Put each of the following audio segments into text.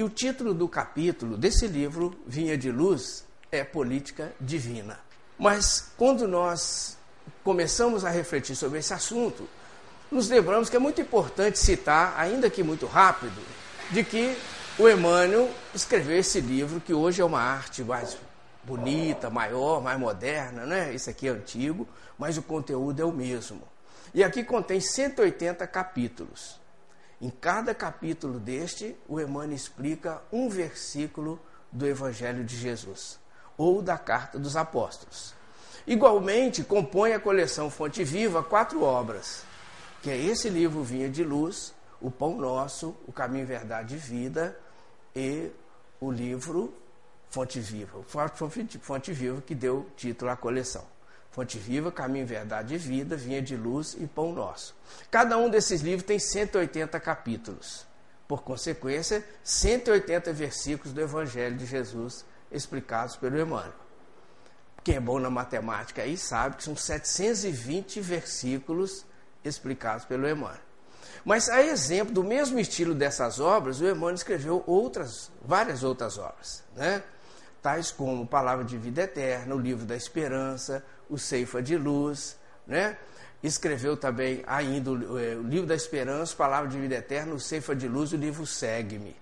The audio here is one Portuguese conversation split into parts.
E o título do capítulo desse livro, Vinha de Luz, é Política Divina. Mas quando nós começamos a refletir sobre esse assunto, nos lembramos que é muito importante citar, ainda que muito rápido, de que o Emmanuel escreveu esse livro, que hoje é uma arte mais bonita, maior, mais moderna, né? Esse aqui é antigo, mas o conteúdo é o mesmo. E aqui contém 180 capítulos. Em cada capítulo deste, o Emmanuel explica um versículo do Evangelho de Jesus ou da Carta dos Apóstolos. Igualmente, compõe a coleção Fonte Viva quatro obras, que é esse livro Vinha de Luz, O Pão Nosso, O Caminho, Verdade e Vida e o livro Fonte Viva, Fonte Viva que deu título à coleção. Fonte Viva, Caminho, Verdade e Vida, Vinha de Luz e Pão Nosso. Cada um desses livros tem 180 capítulos. Por consequência, 180 versículos do Evangelho de Jesus explicados pelo Emmanuel. Quem é bom na matemática aí sabe que são 720 versículos explicados pelo Emmanuel. Mas a exemplo do mesmo estilo dessas obras, o Emmanuel escreveu outras, várias outras obras, né? tais como Palavra de Vida Eterna, o Livro da Esperança, o Ceifa de Luz, né? Escreveu também ainda o, é, o Livro da Esperança, Palavra de Vida Eterna, o Ceifa de Luz, o livro Segue-me.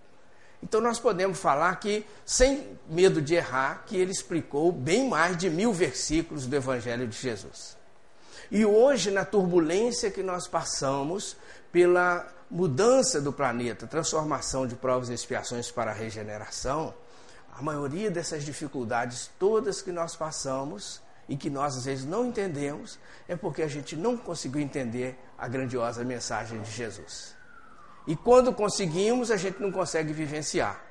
Então nós podemos falar que, sem medo de errar, que ele explicou bem mais de mil versículos do Evangelho de Jesus. E hoje, na turbulência que nós passamos pela mudança do planeta, transformação de provas e expiações para a regeneração, a maioria dessas dificuldades todas que nós passamos e que nós às vezes não entendemos, é porque a gente não conseguiu entender a grandiosa mensagem de Jesus. E quando conseguimos, a gente não consegue vivenciar.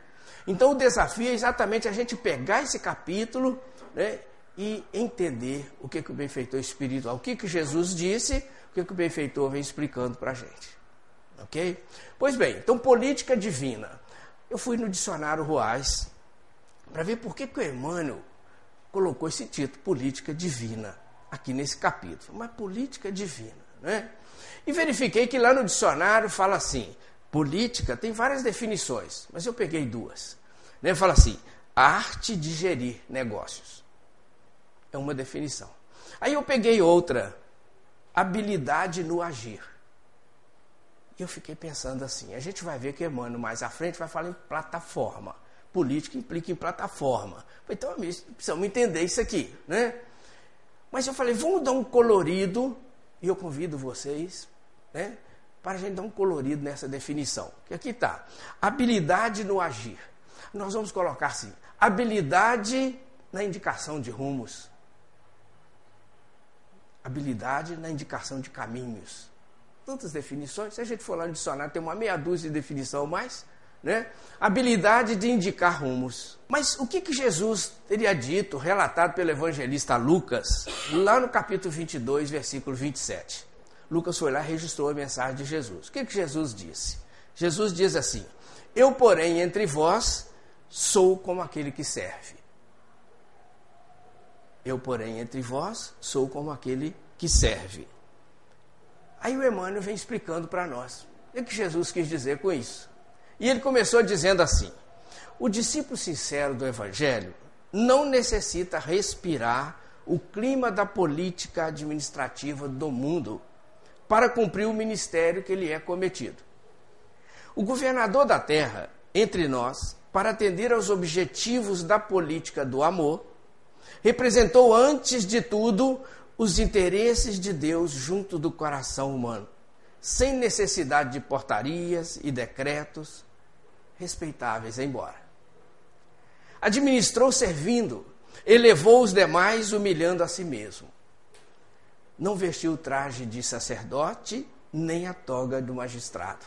Então o desafio é exatamente a gente pegar esse capítulo né, e entender o que, que o benfeitor espiritual, o que, que Jesus disse, o que, que o benfeitor vem explicando para a gente. Ok? Pois bem, então política divina. Eu fui no dicionário Ruais para ver por que, que o Emmanuel colocou esse título, Política Divina, aqui nesse capítulo. Mas política divina, né? E verifiquei que lá no dicionário fala assim: política tem várias definições, mas eu peguei duas. Né? Fala assim: arte de gerir negócios. É uma definição. Aí eu peguei outra: habilidade no agir. E eu fiquei pensando assim: a gente vai ver que Emmanuel mais à frente vai falar em plataforma política implica em plataforma. Então, precisamos entender isso aqui, né? Mas eu falei, vamos dar um colorido, e eu convido vocês, né? Para a gente dar um colorido nessa definição. Que aqui está, habilidade no agir. Nós vamos colocar assim, habilidade na indicação de rumos. Habilidade na indicação de caminhos. Tantas definições. Se a gente for lá no dicionário, tem uma meia dúzia de definição mais né? habilidade de indicar rumos. Mas o que, que Jesus teria dito, relatado pelo evangelista Lucas, lá no capítulo 22, versículo 27? Lucas foi lá e registrou a mensagem de Jesus. O que, que Jesus disse? Jesus diz assim: Eu, porém, entre vós, sou como aquele que serve. Eu, porém, entre vós, sou como aquele que serve. Aí o Emmanuel vem explicando para nós. O que Jesus quis dizer com isso? E ele começou dizendo assim: o discípulo sincero do Evangelho não necessita respirar o clima da política administrativa do mundo para cumprir o ministério que lhe é cometido. O governador da terra, entre nós, para atender aos objetivos da política do amor, representou antes de tudo os interesses de Deus junto do coração humano, sem necessidade de portarias e decretos, respeitáveis embora. Administrou servindo, elevou os demais humilhando a si mesmo. Não vestiu o traje de sacerdote, nem a toga do magistrado.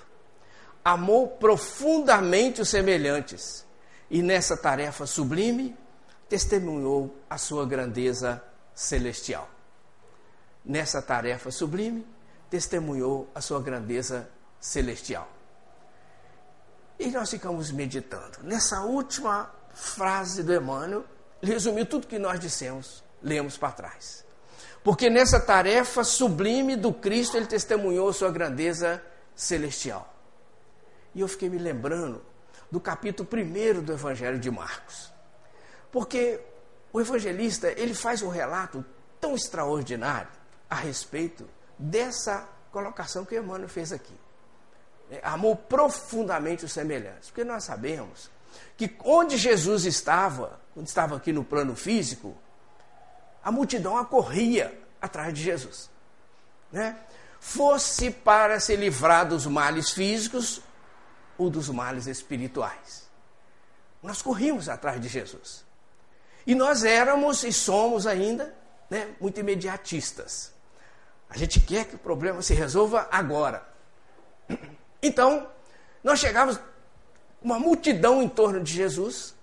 Amou profundamente os semelhantes e nessa tarefa sublime testemunhou a sua grandeza celestial. Nessa tarefa sublime testemunhou a sua grandeza celestial. E nós ficamos meditando. Nessa última frase do Emmanuel, resumiu tudo que nós dissemos, lemos para trás. Porque nessa tarefa sublime do Cristo, ele testemunhou sua grandeza celestial. E eu fiquei me lembrando do capítulo 1 do Evangelho de Marcos. Porque o evangelista, ele faz um relato tão extraordinário a respeito dessa colocação que Emmanuel fez aqui. É, amou profundamente os semelhantes. Porque nós sabemos que onde Jesus estava, quando estava aqui no plano físico, a multidão acorria atrás de Jesus. Né? Fosse para se livrar dos males físicos ou dos males espirituais. Nós corríamos atrás de Jesus. E nós éramos e somos ainda né, muito imediatistas. A gente quer que o problema se resolva agora. Então, nós chegávamos uma multidão em torno de Jesus,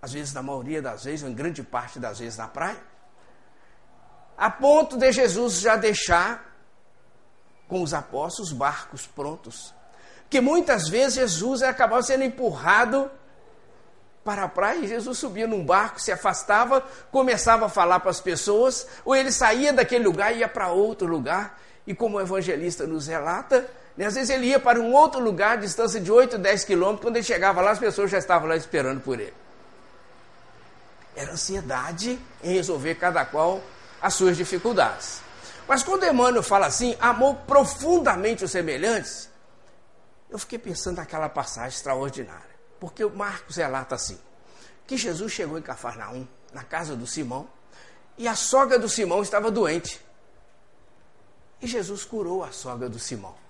às vezes na maioria das vezes, ou em grande parte das vezes na praia, a ponto de Jesus já deixar com os apóstolos barcos prontos. Que muitas vezes Jesus acabava sendo empurrado para a praia e Jesus subia num barco, se afastava, começava a falar para as pessoas, ou ele saía daquele lugar e ia para outro lugar. E como o evangelista nos relata, né, às vezes ele ia para um outro lugar, distância de 8, 10 quilômetros, quando ele chegava lá, as pessoas já estavam lá esperando por ele. Era ansiedade em resolver cada qual as suas dificuldades. Mas quando Emmanuel fala assim, amou profundamente os semelhantes, eu fiquei pensando naquela passagem extraordinária. Porque o Marcos relata assim: que Jesus chegou em Cafarnaum, na casa do Simão, e a sogra do Simão estava doente. E Jesus curou a sogra do Simão.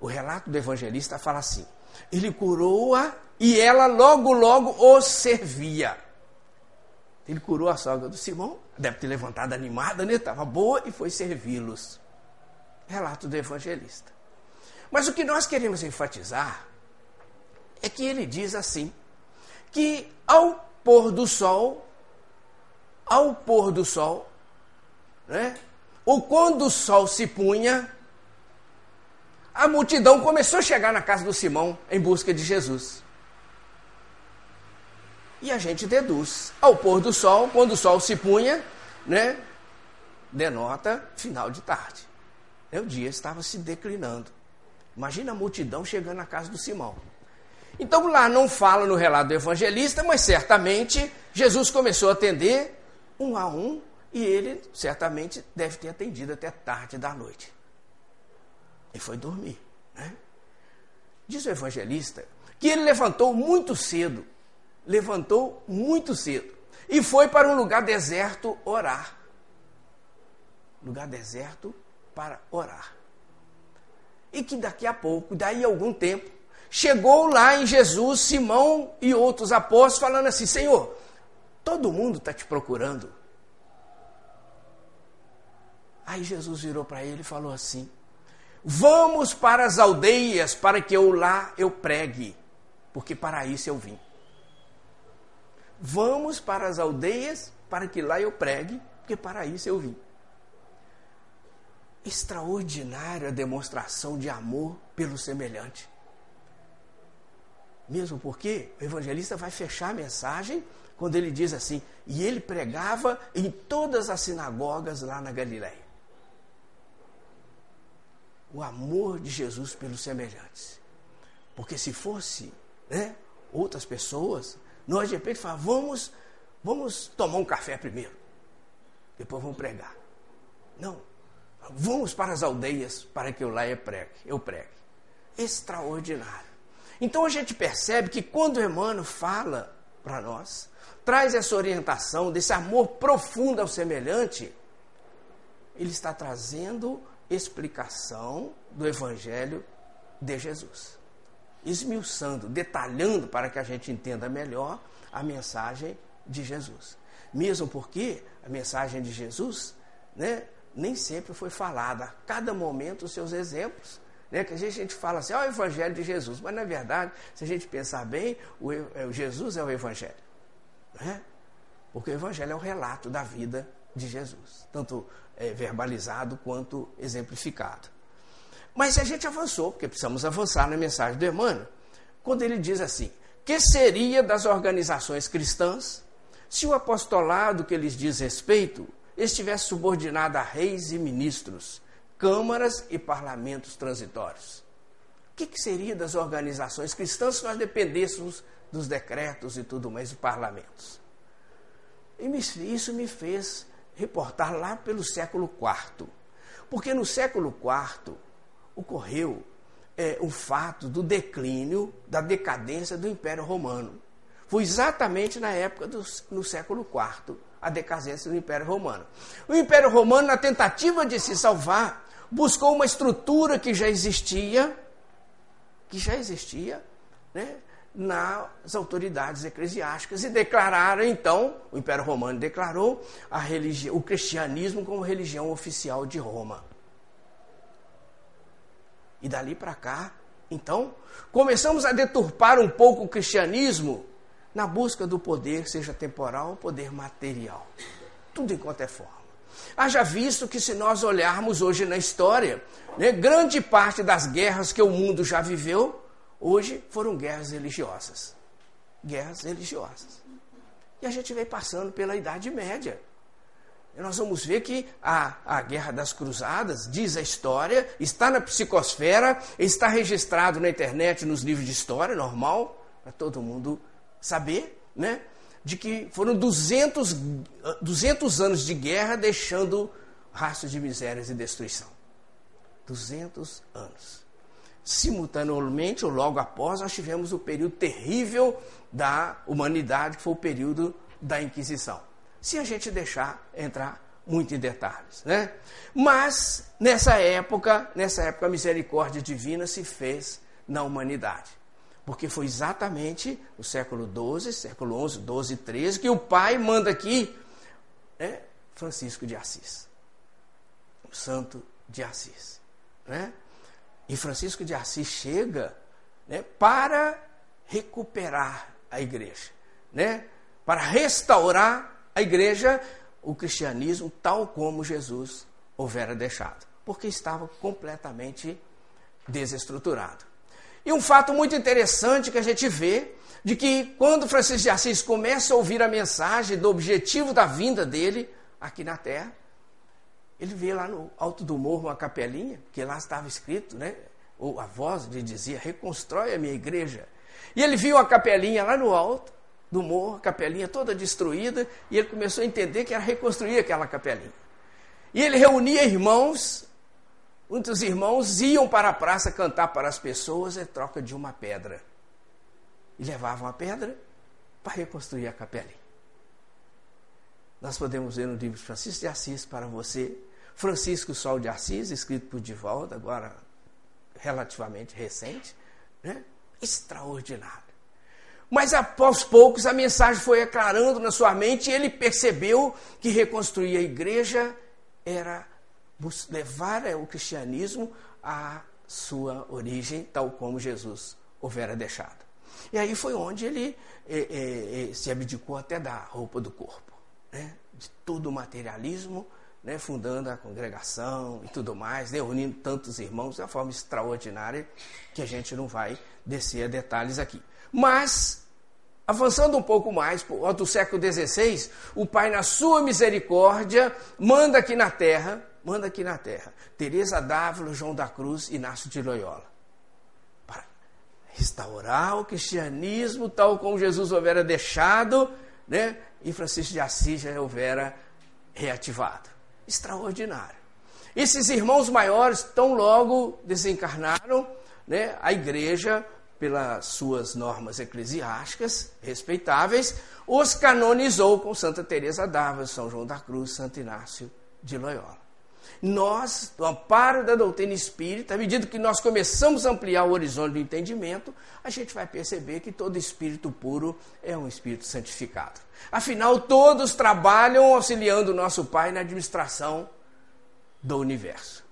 O relato do evangelista fala assim: ele curou-a e ela logo, logo o servia. Ele curou a sogra do Simão, deve ter levantado animada, né? Estava boa e foi servi-los. Relato do evangelista. Mas o que nós queremos enfatizar é que ele diz assim: que ao pôr do sol, ao pôr do sol, né? ou quando o sol se punha, a multidão começou a chegar na casa do Simão em busca de Jesus. E a gente deduz. Ao pôr do sol, quando o sol se punha, né, denota final de tarde. E o dia estava se declinando. Imagina a multidão chegando na casa do Simão. Então lá não fala no relato do evangelista, mas certamente Jesus começou a atender um a um e ele certamente deve ter atendido até tarde da noite. E foi dormir. Né? Diz o evangelista que ele levantou muito cedo levantou muito cedo e foi para um lugar deserto orar. Lugar deserto para orar. E que daqui a pouco, daí a algum tempo, chegou lá em Jesus Simão e outros apóstolos falando assim: Senhor, todo mundo está te procurando. Aí Jesus virou para ele e falou assim: Vamos para as aldeias para que eu lá eu pregue, porque para isso eu vim. Vamos para as aldeias para que lá eu pregue, porque para isso eu vim. Extraordinária demonstração de amor pelo semelhante. Mesmo porque o evangelista vai fechar a mensagem quando ele diz assim: e ele pregava em todas as sinagogas lá na Galiléia. O amor de Jesus pelos semelhantes. Porque se fosse né, outras pessoas, nós de repente falamos, vamos, vamos tomar um café primeiro. Depois vamos pregar. Não. Vamos para as aldeias para que eu lá eu pregue. Eu pregue. Extraordinário. Então a gente percebe que quando o Emmanuel fala para nós, traz essa orientação desse amor profundo ao semelhante, ele está trazendo explicação do Evangelho de Jesus esmiuçando, detalhando para que a gente entenda melhor a mensagem de Jesus. Mesmo porque a mensagem de Jesus né, nem sempre foi falada, a cada momento os seus exemplos. Né, que a gente, a gente fala assim, oh, o Evangelho de Jesus, mas na verdade, se a gente pensar bem, o, o Jesus é o Evangelho. Né? Porque o Evangelho é o relato da vida de Jesus, tanto é, verbalizado quanto exemplificado. Mas a gente avançou, porque precisamos avançar na mensagem do Emmanuel, quando ele diz assim: que seria das organizações cristãs se o apostolado que lhes diz respeito estivesse subordinado a reis e ministros, câmaras e parlamentos transitórios? O que, que seria das organizações cristãs se nós dependêssemos dos decretos e tudo mais, dos parlamentos? E isso me fez reportar lá pelo século IV. Porque no século IV ocorreu é, o fato do declínio, da decadência do Império Romano. Foi exatamente na época do no século IV, a decadência do Império Romano. O Império Romano, na tentativa de se salvar, buscou uma estrutura que já existia, que já existia, né, nas autoridades eclesiásticas e declararam então, o Império Romano declarou a religião, o cristianismo como religião oficial de Roma. E dali para cá, então, começamos a deturpar um pouco o cristianismo na busca do poder, seja temporal ou poder material. Tudo enquanto é forma. Haja visto que, se nós olharmos hoje na história, né, grande parte das guerras que o mundo já viveu, hoje foram guerras religiosas. Guerras religiosas. E a gente vem passando pela Idade Média. E nós vamos ver que a, a Guerra das Cruzadas, diz a história, está na psicosfera, está registrado na internet, nos livros de história, normal, para todo mundo saber, né? de que foram 200, 200 anos de guerra deixando rastros de misérias e destruição. 200 anos. Simultaneamente, ou logo após, nós tivemos o período terrível da humanidade, que foi o período da Inquisição. Se a gente deixar entrar muito em detalhes, né? Mas nessa época, nessa época a misericórdia divina se fez na humanidade porque foi exatamente no século XII, século XI, XII XIII que o pai manda aqui né, Francisco de Assis, o santo de Assis. Né? E Francisco de Assis chega né, para recuperar a igreja, né? para restaurar a igreja, o cristianismo tal como Jesus houvera deixado, porque estava completamente desestruturado. E um fato muito interessante que a gente vê, de que quando Francisco de Assis começa a ouvir a mensagem do objetivo da vinda dele aqui na Terra, ele vê lá no alto do morro uma capelinha, que lá estava escrito, né? Ou a voz lhe dizia: reconstrói a minha igreja. E ele viu a capelinha lá no alto do morro, a capelinha toda destruída, e ele começou a entender que era reconstruir aquela capelinha. E ele reunia irmãos Muitos irmãos iam para a praça cantar para as pessoas em troca de uma pedra. E levavam a pedra para reconstruir a capelinha. Nós podemos ver no livro de Francisco de Assis para você, Francisco Sol de Assis, escrito por Divaldo, agora relativamente recente, né? extraordinário. Mas aos poucos a mensagem foi aclarando na sua mente e ele percebeu que reconstruir a igreja era levar o cristianismo à sua origem, tal como Jesus houvera deixado. E aí foi onde ele é, é, se abdicou até da roupa do corpo, né? de todo o materialismo, né? fundando a congregação e tudo mais, né? unindo tantos irmãos de uma forma extraordinária que a gente não vai descer a detalhes aqui. Mas, avançando um pouco mais, do século XVI, o Pai, na sua misericórdia, manda aqui na terra manda aqui na terra. Teresa Dávila, João da Cruz Inácio de Loyola. Restaurar o cristianismo tal como Jesus houvera deixado, né? E Francisco de Assis já houvera reativado. Extraordinário. Esses irmãos maiores, tão logo desencarnaram, né? A igreja, pelas suas normas eclesiásticas respeitáveis, os canonizou com Santa Teresa d'Ávila, São João da Cruz, Santo Inácio de Loyola nós, do amparo da doutrina espírita, à medida que nós começamos a ampliar o horizonte do entendimento, a gente vai perceber que todo espírito puro é um espírito santificado. Afinal, todos trabalham auxiliando o nosso Pai na administração do universo.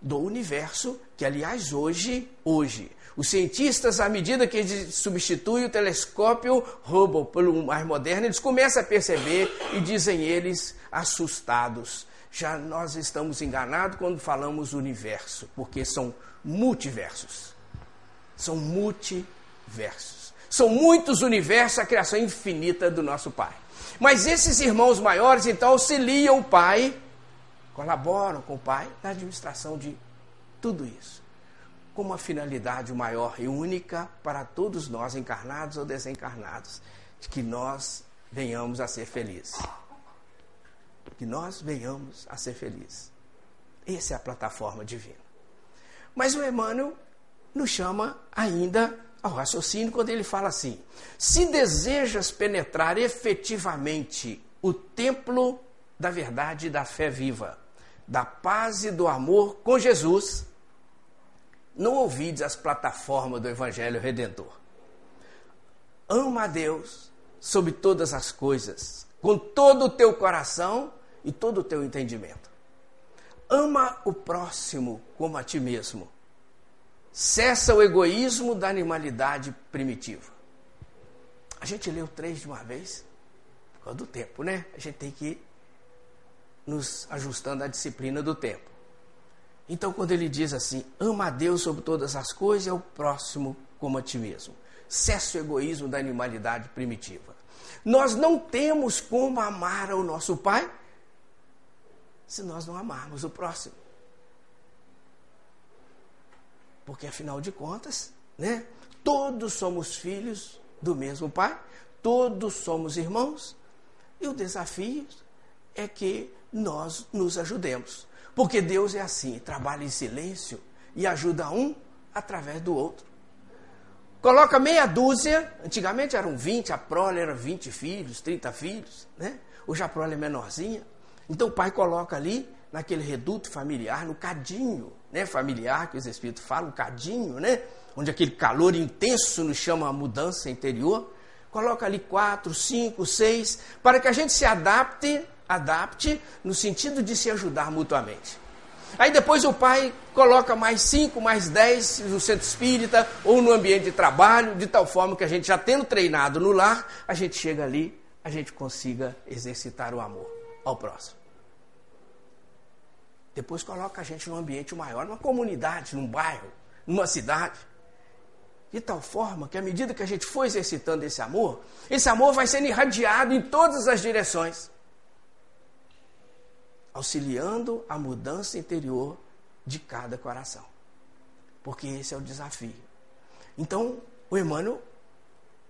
Do universo que, aliás, hoje, hoje, os cientistas, à medida que eles substituem o telescópio Hubble pelo mais moderno, eles começam a perceber e dizem eles assustados já nós estamos enganados quando falamos universo, porque são multiversos. São multiversos. São muitos universos, a criação infinita do nosso Pai. Mas esses irmãos maiores, então, auxiliam o Pai, colaboram com o Pai na administração de tudo isso. com uma finalidade maior e única para todos nós, encarnados ou desencarnados, de que nós venhamos a ser felizes. Que nós venhamos a ser felizes. Essa é a plataforma divina. Mas o Emmanuel nos chama ainda ao raciocínio quando ele fala assim: se desejas penetrar efetivamente o templo da verdade e da fé viva, da paz e do amor com Jesus, não ouvides as plataformas do Evangelho Redentor. Ama a Deus sobre todas as coisas, com todo o teu coração e todo o teu entendimento. Ama o próximo como a ti mesmo. Cessa o egoísmo da animalidade primitiva. A gente leu três de uma vez, por causa do tempo, né? A gente tem que ir nos ajustando à disciplina do tempo. Então, quando ele diz assim, ama a Deus sobre todas as coisas e o próximo como a ti mesmo. Cessa o egoísmo da animalidade primitiva. Nós não temos como amar ao nosso Pai se nós não amarmos o próximo. Porque afinal de contas, né? Todos somos filhos do mesmo Pai, todos somos irmãos, e o desafio é que nós nos ajudemos. Porque Deus é assim, trabalha em silêncio e ajuda um através do outro. Coloca meia dúzia, antigamente eram 20, a prole era 20 filhos, 30 filhos, né? Hoje a prole é menorzinha. Então o pai coloca ali, naquele reduto familiar, no cadinho né, familiar que os espíritos falam, cadinho, né? Onde aquele calor intenso nos chama a mudança interior. Coloca ali quatro, cinco, seis, para que a gente se adapte, adapte no sentido de se ajudar mutuamente. Aí depois o pai coloca mais cinco, mais dez no centro espírita ou no ambiente de trabalho, de tal forma que a gente já tendo treinado no lar, a gente chega ali, a gente consiga exercitar o amor ao próximo. Depois coloca a gente num ambiente maior, numa comunidade, num bairro, numa cidade. De tal forma que à medida que a gente for exercitando esse amor, esse amor vai sendo irradiado em todas as direções, auxiliando a mudança interior de cada coração. Porque esse é o desafio. Então, o Emmanuel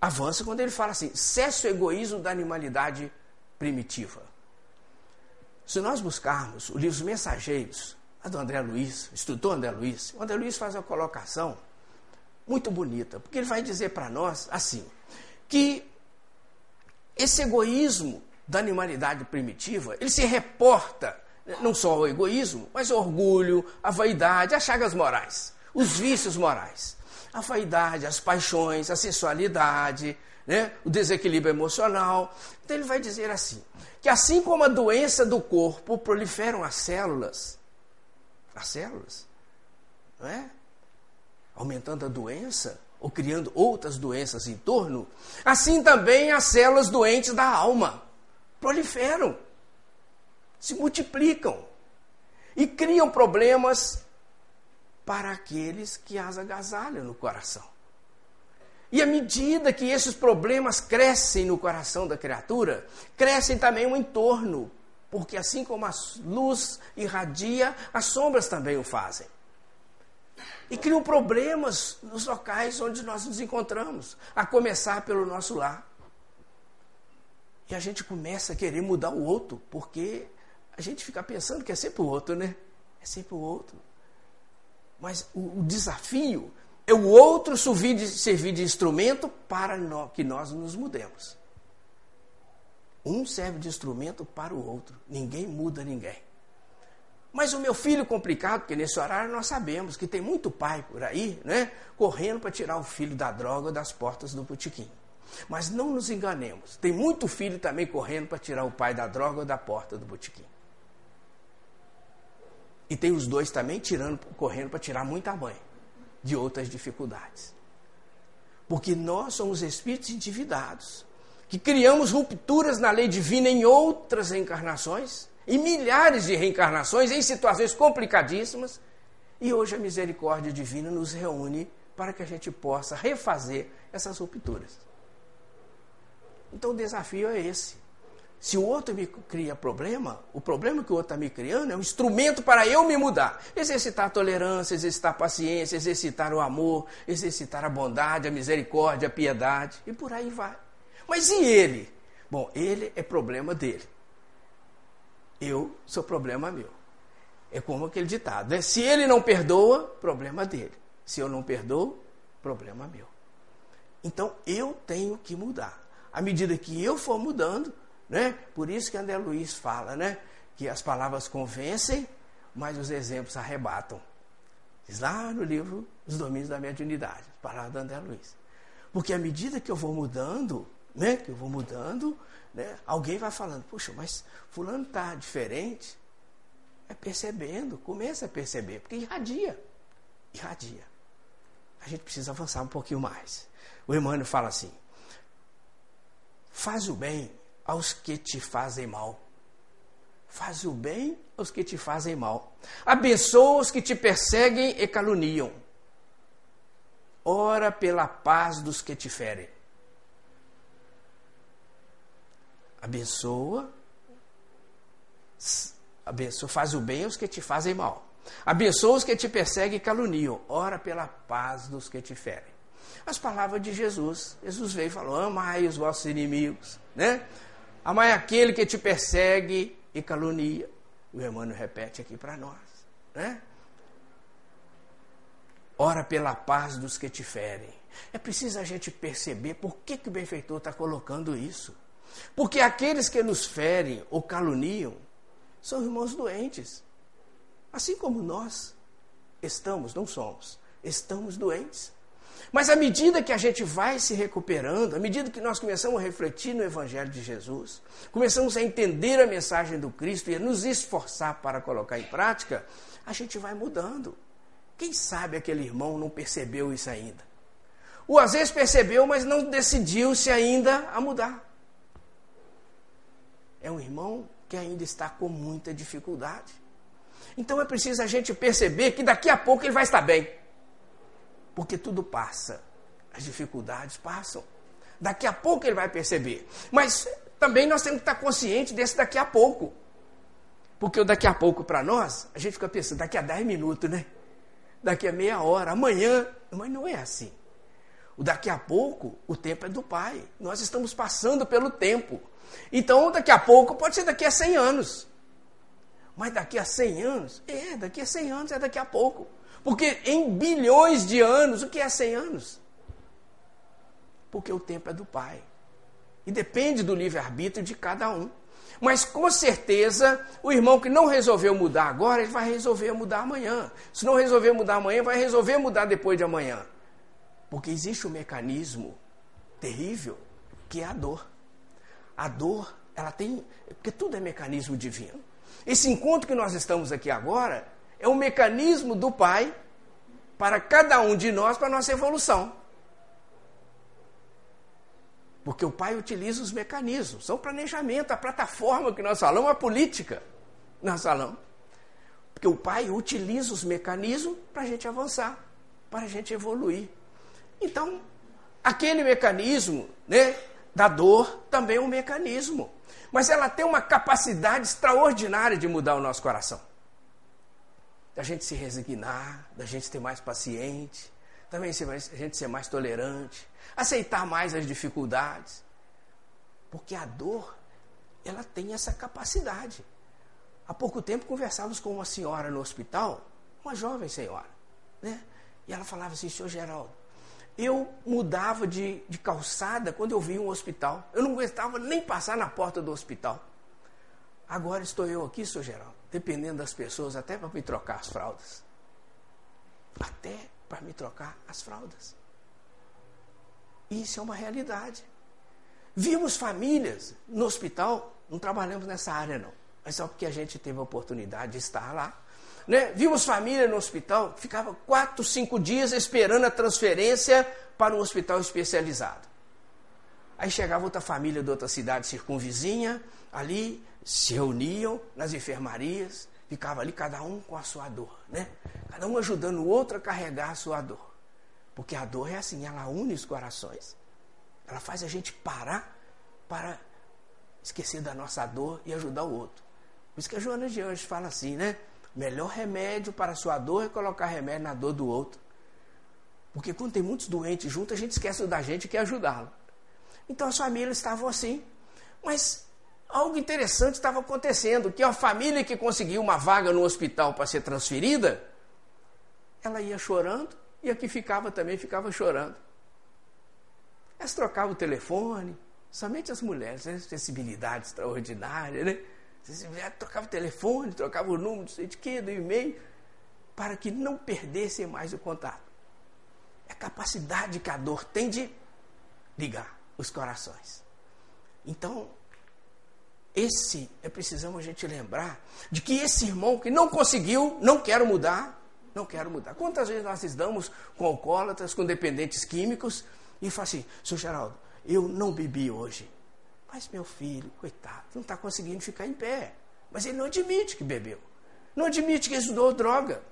avança quando ele fala assim: cesse o egoísmo da animalidade primitiva. Se nós buscarmos o livro Mensageiros, a do André Luiz, instrutor André Luiz, o André Luiz faz uma colocação muito bonita, porque ele vai dizer para nós assim, que esse egoísmo da animalidade primitiva, ele se reporta não só ao egoísmo, mas ao orgulho, à vaidade, às chagas morais, os vícios morais. A vaidade, as paixões, a sensualidade, né, o desequilíbrio emocional. Então ele vai dizer assim: que assim como a doença do corpo proliferam as células, as células, não é? Aumentando a doença ou criando outras doenças em torno, assim também as células doentes da alma proliferam, se multiplicam e criam problemas para aqueles que as agasalham no coração. E à medida que esses problemas crescem no coração da criatura, crescem também o entorno, porque assim como a luz irradia, as sombras também o fazem. E criam problemas nos locais onde nós nos encontramos, a começar pelo nosso lar. E a gente começa a querer mudar o outro, porque a gente fica pensando que é sempre o outro, né? É sempre o outro. Mas o, o desafio o outro servir de, servir de instrumento para que nós nos mudemos. Um serve de instrumento para o outro. Ninguém muda ninguém. Mas o meu filho complicado, porque nesse horário nós sabemos que tem muito pai por aí, né? Correndo para tirar o filho da droga das portas do botequim. Mas não nos enganemos. Tem muito filho também correndo para tirar o pai da droga da porta do botequim. E tem os dois também tirando, correndo para tirar muita mãe de outras dificuldades. Porque nós somos espíritos endividados, que criamos rupturas na lei divina em outras reencarnações, em milhares de reencarnações, em situações complicadíssimas, e hoje a misericórdia divina nos reúne para que a gente possa refazer essas rupturas. Então o desafio é esse. Se o outro me cria problema, o problema que o outro está me criando é um instrumento para eu me mudar. Exercitar a tolerância, exercitar a paciência, exercitar o amor, exercitar a bondade, a misericórdia, a piedade, e por aí vai. Mas e ele? Bom, ele é problema dele. Eu sou problema meu. É como aquele ditado, né? Se ele não perdoa, problema dele. Se eu não perdoo, problema meu. Então eu tenho que mudar. À medida que eu for mudando, né? Por isso que André Luiz fala, né? Que as palavras convencem, mas os exemplos arrebatam. Diz lá no livro Os Domínios da Mediunidade, palavra de André Luiz. Porque à medida que eu vou mudando, né? Que eu vou mudando, né? Alguém vai falando, puxa, mas fulano está diferente. É percebendo, começa a perceber, porque irradia. Irradia. A gente precisa avançar um pouquinho mais. O Emmanuel fala assim: faz o bem aos que te fazem mal. Faz o bem aos que te fazem mal. Abençoa os que te perseguem e caluniam. Ora pela paz dos que te ferem. Abençoa, abençoa, faz o bem aos que te fazem mal. Abençoa os que te perseguem e caluniam. Ora pela paz dos que te ferem. As palavras de Jesus. Jesus veio e falou: Amai os vossos inimigos, né? Amai aquele que te persegue e calunia. O Emmanuel repete aqui para nós. Né? Ora pela paz dos que te ferem. É preciso a gente perceber por que, que o benfeitor está colocando isso. Porque aqueles que nos ferem ou caluniam são irmãos doentes. Assim como nós estamos, não somos, estamos doentes. Mas à medida que a gente vai se recuperando, à medida que nós começamos a refletir no Evangelho de Jesus, começamos a entender a mensagem do Cristo e a nos esforçar para colocar em prática, a gente vai mudando. Quem sabe aquele irmão não percebeu isso ainda? Ou às vezes percebeu, mas não decidiu-se ainda a mudar. É um irmão que ainda está com muita dificuldade. Então é preciso a gente perceber que daqui a pouco ele vai estar bem. Porque tudo passa. As dificuldades passam. Daqui a pouco ele vai perceber. Mas também nós temos que estar conscientes desse daqui a pouco. Porque o daqui a pouco para nós, a gente fica pensando, daqui a 10 minutos, né? Daqui a meia hora, amanhã. Mas não é assim. O daqui a pouco, o tempo é do Pai. Nós estamos passando pelo tempo. Então, daqui a pouco, pode ser daqui a 100 anos. Mas daqui a 100 anos? É, daqui a 100 anos é daqui a pouco. Porque em bilhões de anos, o que é 100 anos? Porque o tempo é do Pai. E depende do livre-arbítrio de cada um. Mas com certeza, o irmão que não resolveu mudar agora, ele vai resolver mudar amanhã. Se não resolver mudar amanhã, vai resolver mudar depois de amanhã. Porque existe um mecanismo terrível que é a dor. A dor, ela tem. Porque tudo é mecanismo divino. Esse encontro que nós estamos aqui agora é um mecanismo do Pai para cada um de nós, para a nossa evolução. Porque o Pai utiliza os mecanismos, são o planejamento, a plataforma que nós falamos, a política nós falamos. Porque o Pai utiliza os mecanismos para a gente avançar, para a gente evoluir. Então, aquele mecanismo né, da dor também é um mecanismo. Mas ela tem uma capacidade extraordinária de mudar o nosso coração da gente se resignar, da gente ser mais paciente, também a gente ser mais tolerante, aceitar mais as dificuldades. Porque a dor, ela tem essa capacidade. Há pouco tempo conversávamos com uma senhora no hospital, uma jovem senhora, né? E ela falava assim, senhor Geraldo, eu mudava de, de calçada quando eu via um hospital. Eu não aguentava nem passar na porta do hospital. Agora estou eu aqui, senhor Geraldo dependendo das pessoas, até para me trocar as fraldas. Até para me trocar as fraldas. Isso é uma realidade. Vimos famílias no hospital, não trabalhamos nessa área não, mas só porque a gente teve a oportunidade de estar lá. Né? Vimos família no hospital, ficava quatro, cinco dias esperando a transferência para um hospital especializado. Aí chegava outra família de outra cidade circunvizinha, ali se reuniam nas enfermarias, ficava ali cada um com a sua dor, né? Cada um ajudando o outro a carregar a sua dor. Porque a dor é assim, ela une os corações. Ela faz a gente parar para esquecer da nossa dor e ajudar o outro. Por isso que a Joana de Anjos fala assim, né? Melhor remédio para a sua dor é colocar remédio na dor do outro. Porque quando tem muitos doentes juntos, a gente esquece da gente e quer ajudá-lo. Então as famílias estavam assim. Mas algo interessante estava acontecendo, que a família que conseguiu uma vaga no hospital para ser transferida, ela ia chorando e a que ficava também ficava chorando. Elas trocavam o telefone, somente as mulheres, né? sensibilidade extraordinária, né? Trocava o telefone, trocava o número, de que, do e-mail, para que não perdessem mais o contato. É a capacidade que a dor tem de ligar os corações. Então, esse é precisamos a gente lembrar de que esse irmão que não conseguiu, não quero mudar, não quero mudar. Quantas vezes nós estamos com alcoólatras, com dependentes químicos e fala assim, senhor Geraldo, eu não bebi hoje. Mas meu filho, coitado, não está conseguindo ficar em pé. Mas ele não admite que bebeu. Não admite que estudou droga.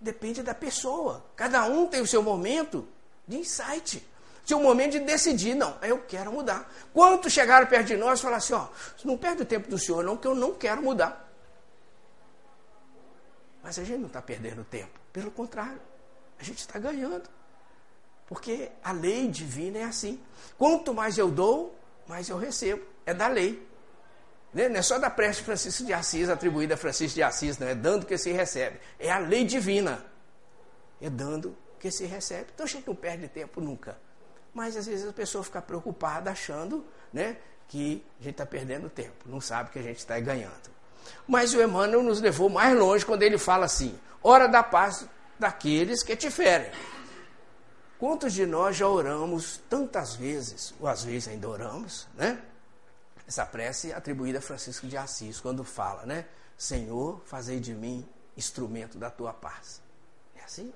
Depende da pessoa. Cada um tem o seu momento de insight. Seu momento de decidir, não, eu quero mudar. Quantos chegaram perto de nós e falaram assim, ó, não perde o tempo do senhor não, que eu não quero mudar. Mas a gente não está perdendo tempo. Pelo contrário, a gente está ganhando. Porque a lei divina é assim. Quanto mais eu dou, mais eu recebo. É da lei. Né? Não é só da prece de Francisco de Assis, atribuída a Francisco de Assis, não é dando que se recebe. É a lei divina. É dando que se recebe. Então a gente não perde tempo nunca. Mas às vezes a pessoa fica preocupada achando né, que a gente está perdendo tempo. Não sabe que a gente está ganhando. Mas o Emmanuel nos levou mais longe quando ele fala assim: hora da paz daqueles que te ferem. Quantos de nós já oramos tantas vezes, ou às vezes ainda oramos, né? Essa prece atribuída a Francisco de Assis, quando fala, né? Senhor, fazei de mim instrumento da tua paz. É assim?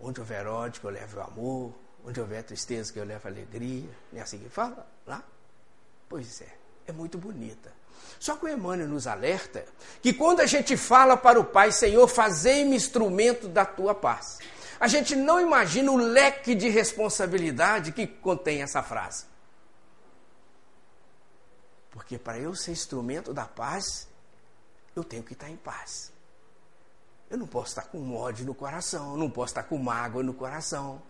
Onde houver ódio, eu leve o amor. Onde houver tristeza, que eu leve alegria. Não é assim que fala lá? Pois é, é muito bonita. Só que o Emmanuel nos alerta que quando a gente fala para o Pai, Senhor, fazei-me instrumento da tua paz a gente não imagina o leque de responsabilidade que contém essa frase. Porque para eu ser instrumento da paz, eu tenho que estar em paz. Eu não posso estar com ódio no coração, não posso estar com mágoa no coração,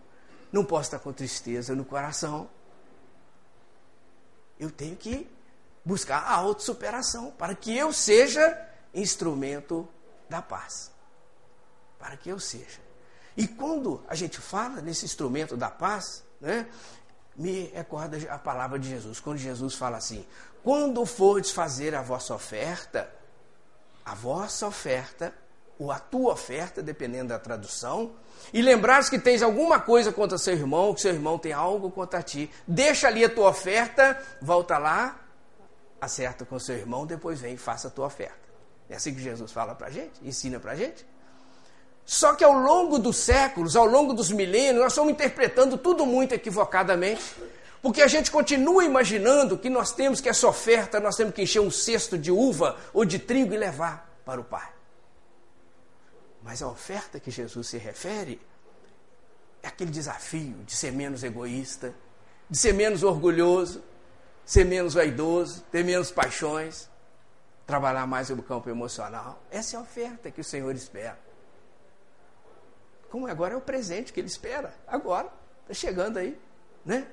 não posso estar com tristeza no coração. Eu tenho que buscar a autossuperação para que eu seja instrumento da paz. Para que eu seja. E quando a gente fala nesse instrumento da paz, né, me recorda a palavra de Jesus, quando Jesus fala assim: quando fordes fazer a vossa oferta, a vossa oferta, ou a tua oferta, dependendo da tradução, e lembrares que tens alguma coisa contra seu irmão, que seu irmão tem algo contra ti, deixa ali a tua oferta, volta lá, acerta com seu irmão, depois vem e faça a tua oferta. É assim que Jesus fala para a gente, ensina para a gente. Só que ao longo dos séculos, ao longo dos milênios, nós estamos interpretando tudo muito equivocadamente, porque a gente continua imaginando que nós temos que essa oferta, nós temos que encher um cesto de uva ou de trigo e levar para o Pai. Mas a oferta que Jesus se refere é aquele desafio de ser menos egoísta, de ser menos orgulhoso, ser menos vaidoso, ter menos paixões, trabalhar mais no campo emocional. Essa é a oferta que o Senhor espera. Como agora é o presente que ele espera, agora, está chegando aí, né?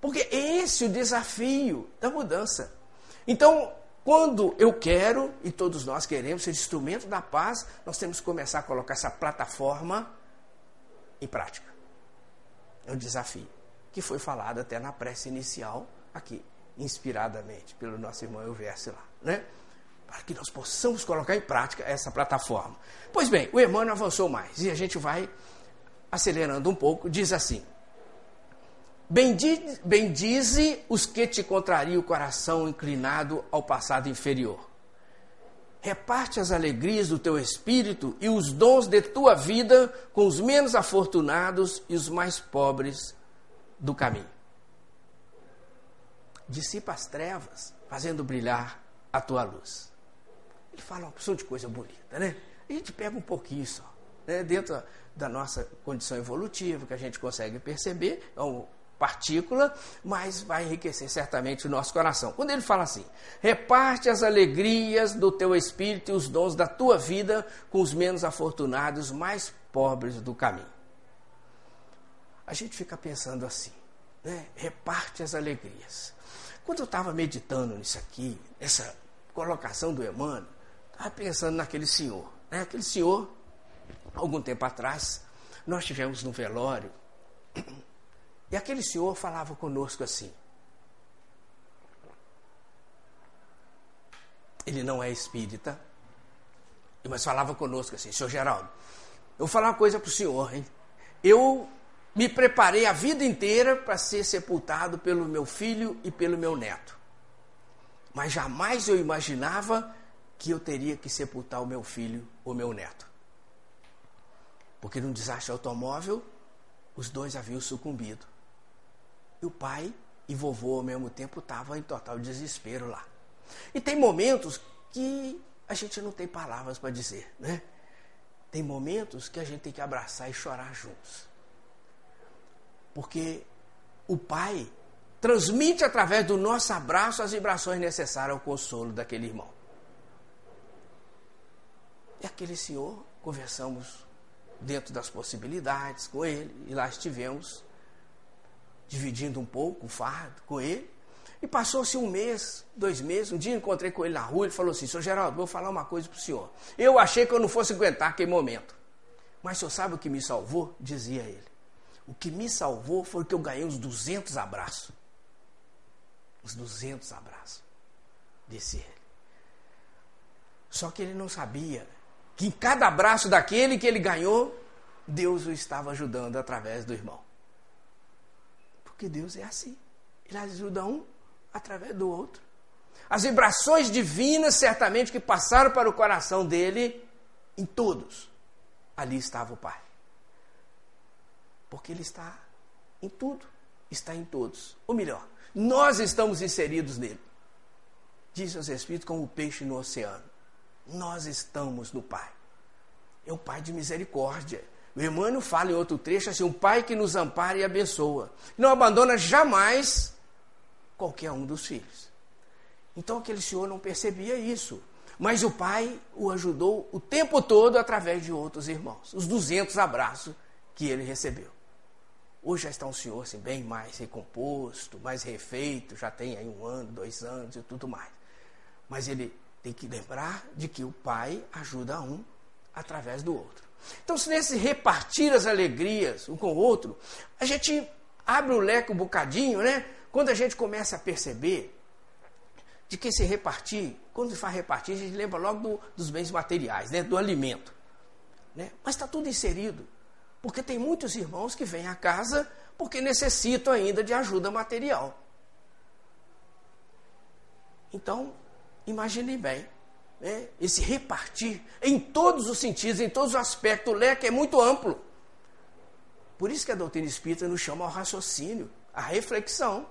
Porque esse é o desafio da mudança. Então, quando eu quero, e todos nós queremos ser instrumento da paz, nós temos que começar a colocar essa plataforma em prática. É um desafio que foi falado até na prece inicial, aqui, inspiradamente pelo nosso irmão Elvésio lá, né? para que nós possamos colocar em prática essa plataforma. Pois bem, o Emmanuel avançou mais e a gente vai acelerando um pouco, diz assim: Bendize, bendize os que te contrariam o coração inclinado ao passado inferior. Reparte as alegrias do teu espírito e os dons de tua vida com os menos afortunados e os mais pobres do caminho. Dissipa as trevas, fazendo brilhar a tua luz. Ele fala uma opção de coisa bonita, né? A gente pega um pouquinho só, né? dentro da nossa condição evolutiva, que a gente consegue perceber, é um partícula, mas vai enriquecer certamente o nosso coração. Quando ele fala assim: reparte as alegrias do teu espírito e os dons da tua vida com os menos afortunados, mais pobres do caminho. A gente fica pensando assim, né? Reparte as alegrias. Quando eu estava meditando nisso aqui, essa colocação do Emmanuel, estava pensando naquele senhor. Né? Aquele senhor, algum tempo atrás, nós tivemos no velório e aquele senhor falava conosco assim. Ele não é espírita, mas falava conosco assim, senhor Geraldo, eu vou falar uma coisa para o senhor, hein? Eu me preparei a vida inteira para ser sepultado pelo meu filho e pelo meu neto. Mas jamais eu imaginava que eu teria que sepultar o meu filho ou meu neto. Porque num desastre automóvel, os dois haviam sucumbido. O pai e vovô ao mesmo tempo estavam em total desespero lá. E tem momentos que a gente não tem palavras para dizer, né? Tem momentos que a gente tem que abraçar e chorar juntos. Porque o pai transmite através do nosso abraço as vibrações necessárias ao consolo daquele irmão. E aquele senhor, conversamos dentro das possibilidades com ele, e lá estivemos dividindo um pouco o fardo com ele. E passou-se um mês, dois meses, um dia encontrei com ele na rua, ele falou assim, senhor Geraldo, vou falar uma coisa para o senhor. Eu achei que eu não fosse aguentar aquele momento. Mas o senhor sabe o que me salvou? Dizia ele. O que me salvou foi que eu ganhei uns 200 abraços. Uns 200 abraços. Disse ele. Só que ele não sabia que em cada abraço daquele que ele ganhou, Deus o estava ajudando através do irmão. Porque Deus é assim. Ele ajuda um através do outro. As vibrações divinas, certamente, que passaram para o coração dele, em todos, ali estava o Pai. Porque ele está em tudo, está em todos. Ou melhor, nós estamos inseridos nele. Diz os Espíritos como o peixe no oceano. Nós estamos no Pai. É o Pai de misericórdia. O Emmanuel fala em outro trecho assim: um pai que nos ampara e abençoa. Não abandona jamais qualquer um dos filhos. Então aquele senhor não percebia isso. Mas o pai o ajudou o tempo todo através de outros irmãos. Os 200 abraços que ele recebeu. Hoje já está um senhor assim, bem mais recomposto, mais refeito, já tem aí um ano, dois anos e tudo mais. Mas ele tem que lembrar de que o pai ajuda um através do outro. Então, se nesse repartir as alegrias um com o outro, a gente abre o leque um bocadinho, né? Quando a gente começa a perceber de que esse repartir, quando se faz repartir, a gente lembra logo do, dos bens materiais, né? do alimento. Né? Mas está tudo inserido. Porque tem muitos irmãos que vêm à casa porque necessitam ainda de ajuda material. Então, imaginem bem né, esse repartir em todos os sentidos, em todos os aspectos. O leque é muito amplo. Por isso que a doutrina espírita nos chama ao raciocínio, à reflexão.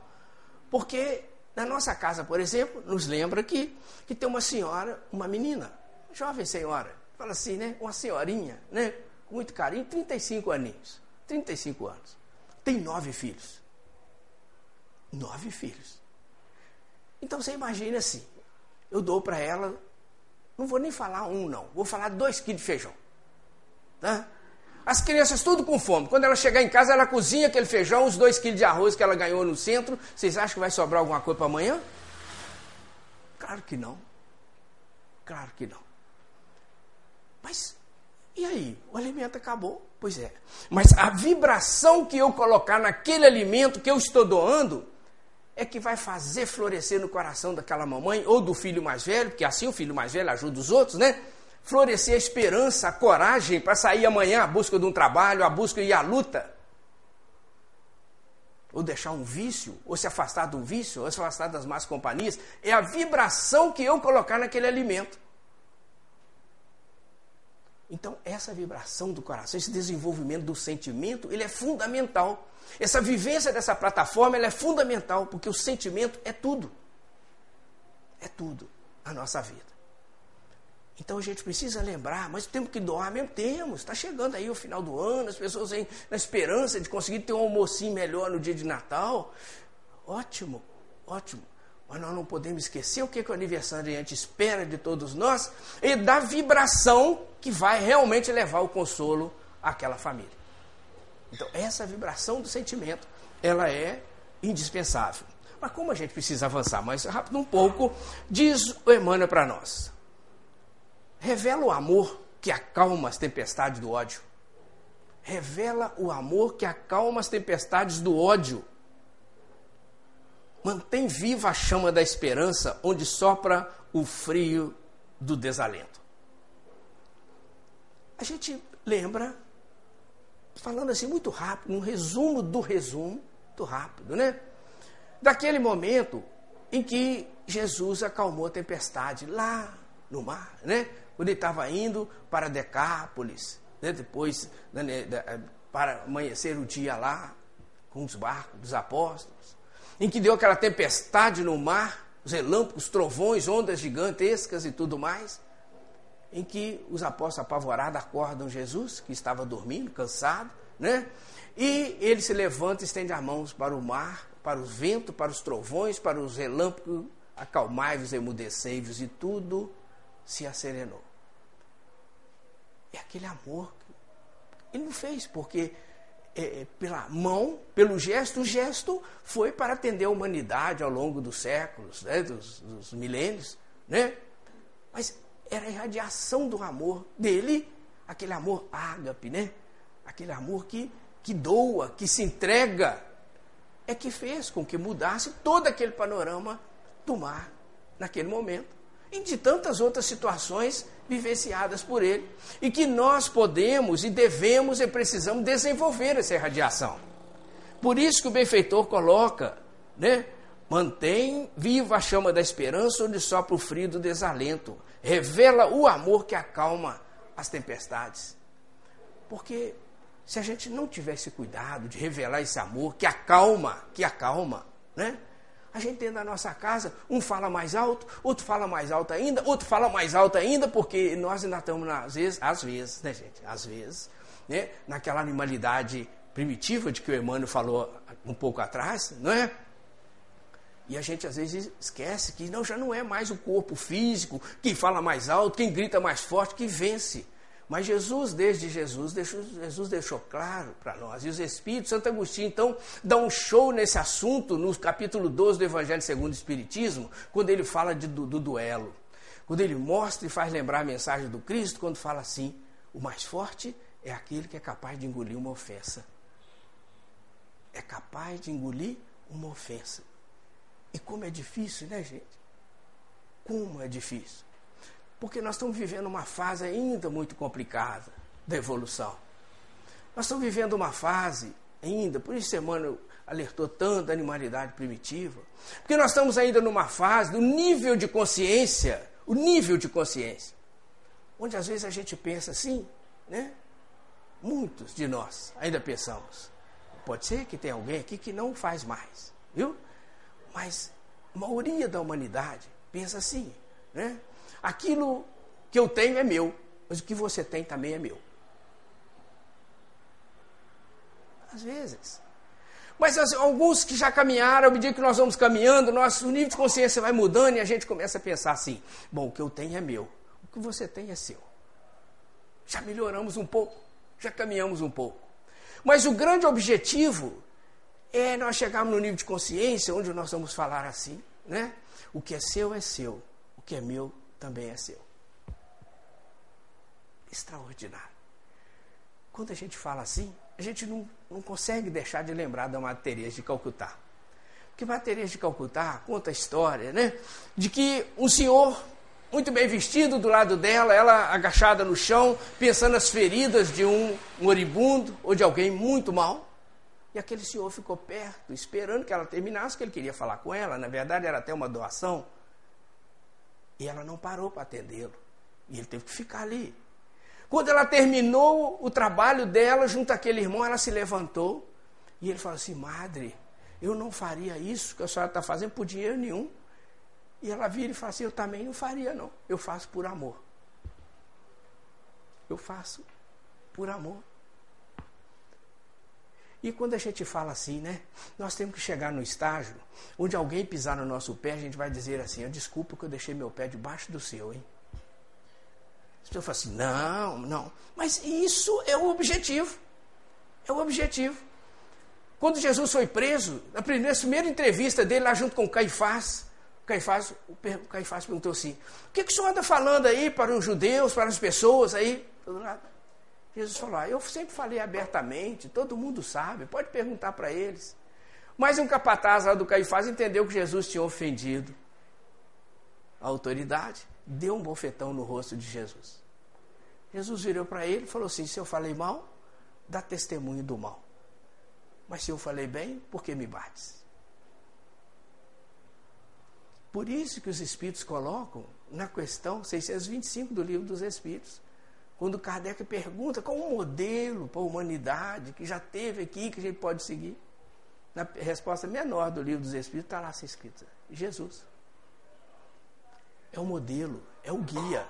Porque na nossa casa, por exemplo, nos lembra que, que tem uma senhora, uma menina, jovem senhora, fala assim, né? Uma senhorinha, né? Com muito carinho, 35 aninhos. 35 anos. Tem nove filhos. Nove filhos. Então você imagina assim, eu dou para ela não vou nem falar um, não. Vou falar dois quilos de feijão. Tá? As crianças tudo com fome. Quando ela chegar em casa, ela cozinha aquele feijão, os dois quilos de arroz que ela ganhou no centro. Vocês acham que vai sobrar alguma coisa para amanhã? Claro que não. Claro que não. Mas, e aí? O alimento acabou? Pois é. Mas a vibração que eu colocar naquele alimento que eu estou doando, é que vai fazer florescer no coração daquela mamãe ou do filho mais velho, porque assim o filho mais velho ajuda os outros, né? Florescer a esperança, a coragem para sair amanhã à busca de um trabalho, à busca e à luta. Ou deixar um vício, ou se afastar de um vício, ou se afastar das más companhias. É a vibração que eu colocar naquele alimento. Então, essa vibração do coração, esse desenvolvimento do sentimento, ele é fundamental. Essa vivência dessa plataforma é fundamental, porque o sentimento é tudo. É tudo a nossa vida. Então a gente precisa lembrar, mas temos que doar mesmo? Temos. Está chegando aí o final do ano, as pessoas vêm na esperança de conseguir ter um almocinho melhor no dia de Natal. Ótimo, ótimo. Mas nós não podemos esquecer o que, que o aniversariante espera de todos nós e da vibração que vai realmente levar o consolo àquela família. Então, essa vibração do sentimento, ela é indispensável. Mas como a gente precisa avançar mais rápido um pouco, diz o Emmanuel para nós. Revela o amor que acalma as tempestades do ódio. Revela o amor que acalma as tempestades do ódio. Mantém viva a chama da esperança onde sopra o frio do desalento. A gente lembra, falando assim muito rápido, um resumo do resumo, muito rápido, né? Daquele momento em que Jesus acalmou a tempestade lá no mar, né? quando ele estava indo para Decápolis, né, depois né, né para amanhecer o dia lá, com os barcos dos apóstolos, em que deu aquela tempestade no mar, os relâmpagos, trovões, ondas gigantescas e tudo mais, em que os apóstolos apavorados acordam Jesus, que estava dormindo, cansado, né? E ele se levanta e estende as mãos para o mar, para os ventos, para os trovões, para os relâmpagos, acalmai-vos, emudecei-vos, e tudo se acerenou. É aquele amor. Ele não fez porque é, é, pela mão, pelo gesto, o gesto foi para atender a humanidade ao longo dos séculos, né, dos, dos milênios, né? Mas era a irradiação do amor dele, aquele amor ágape, né? Aquele amor que, que doa, que se entrega, é que fez com que mudasse todo aquele panorama do mar naquele momento e de tantas outras situações vivenciadas por ele. E que nós podemos e devemos e precisamos desenvolver essa irradiação. Por isso que o benfeitor coloca, né? Mantém viva a chama da esperança onde sopra o frio do desalento. Revela o amor que acalma as tempestades. Porque se a gente não tivesse cuidado de revelar esse amor que acalma, que acalma, né? A gente dentro da nossa casa, um fala mais alto, outro fala mais alto ainda, outro fala mais alto ainda, porque nós ainda estamos, às vezes, às vezes, né, gente? Às vezes, né? Naquela animalidade primitiva de que o Emmanuel falou um pouco atrás, não é? E a gente às vezes esquece que não, já não é mais o corpo físico, quem fala mais alto, quem grita mais forte, que vence. Mas Jesus, desde Jesus, deixou, Jesus deixou claro para nós. E os Espíritos, Santo Agostinho, então, dá um show nesse assunto no capítulo 12 do Evangelho segundo o Espiritismo, quando ele fala de, do, do duelo. Quando ele mostra e faz lembrar a mensagem do Cristo, quando fala assim: o mais forte é aquele que é capaz de engolir uma ofensa. É capaz de engolir uma ofensa. E como é difícil, né, gente? Como é difícil. Porque nós estamos vivendo uma fase ainda muito complicada da evolução. Nós estamos vivendo uma fase ainda, por isso Emmanuel alertou tanto da animalidade primitiva, porque nós estamos ainda numa fase do nível de consciência, o nível de consciência, onde às vezes a gente pensa assim, né? Muitos de nós ainda pensamos. Pode ser que tenha alguém aqui que não faz mais, viu? Mas a maioria da humanidade pensa assim, né? Aquilo que eu tenho é meu, mas o que você tem também é meu. Às vezes. Mas alguns que já caminharam, à medida que nós vamos caminhando, nosso nível de consciência vai mudando e a gente começa a pensar assim: bom, o que eu tenho é meu, o que você tem é seu. Já melhoramos um pouco, já caminhamos um pouco. Mas o grande objetivo é nós chegarmos no nível de consciência onde nós vamos falar assim, né? O que é seu é seu, o que é meu também é seu. Extraordinário. Quando a gente fala assim, a gente não, não consegue deixar de lembrar da Teresa de Calcutá. Porque Teresa de Calcutá conta a história, né? De que um senhor muito bem vestido do lado dela, ela agachada no chão, pensando nas feridas de um moribundo ou de alguém muito mal. E aquele senhor ficou perto, esperando que ela terminasse, que ele queria falar com ela. Na verdade, era até uma doação. E ela não parou para atendê-lo. E ele teve que ficar ali. Quando ela terminou o trabalho dela junto àquele irmão, ela se levantou e ele falou assim: Madre, eu não faria isso que a senhora está fazendo por dinheiro nenhum. E ela vira e fala assim: Eu também não faria, não. Eu faço por amor. eu faço por amor. E quando a gente fala assim, né? Nós temos que chegar no estágio onde alguém pisar no nosso pé, a gente vai dizer assim: desculpa que eu deixei meu pé debaixo do seu, hein? As pessoas falam assim: não, não. Mas isso é o objetivo. É o objetivo. Quando Jesus foi preso, na primeira, primeira entrevista dele lá junto com Caifás, Caifás, o Caifás perguntou assim: o que, que o senhor anda falando aí para os judeus, para as pessoas aí? Jesus falou: ah, Eu sempre falei abertamente, todo mundo sabe, pode perguntar para eles. Mas um capataz lá do Caifás entendeu que Jesus tinha ofendido a autoridade, deu um bofetão no rosto de Jesus. Jesus virou para ele e falou assim: Se eu falei mal, dá testemunho do mal. Mas se eu falei bem, por que me bates? Por isso que os Espíritos colocam na questão 625 do Livro dos Espíritos quando Kardec pergunta qual o modelo para a humanidade que já teve aqui, que a gente pode seguir. Na resposta menor do livro dos Espíritos está lá assim escrita: Jesus. É o modelo, é o guia.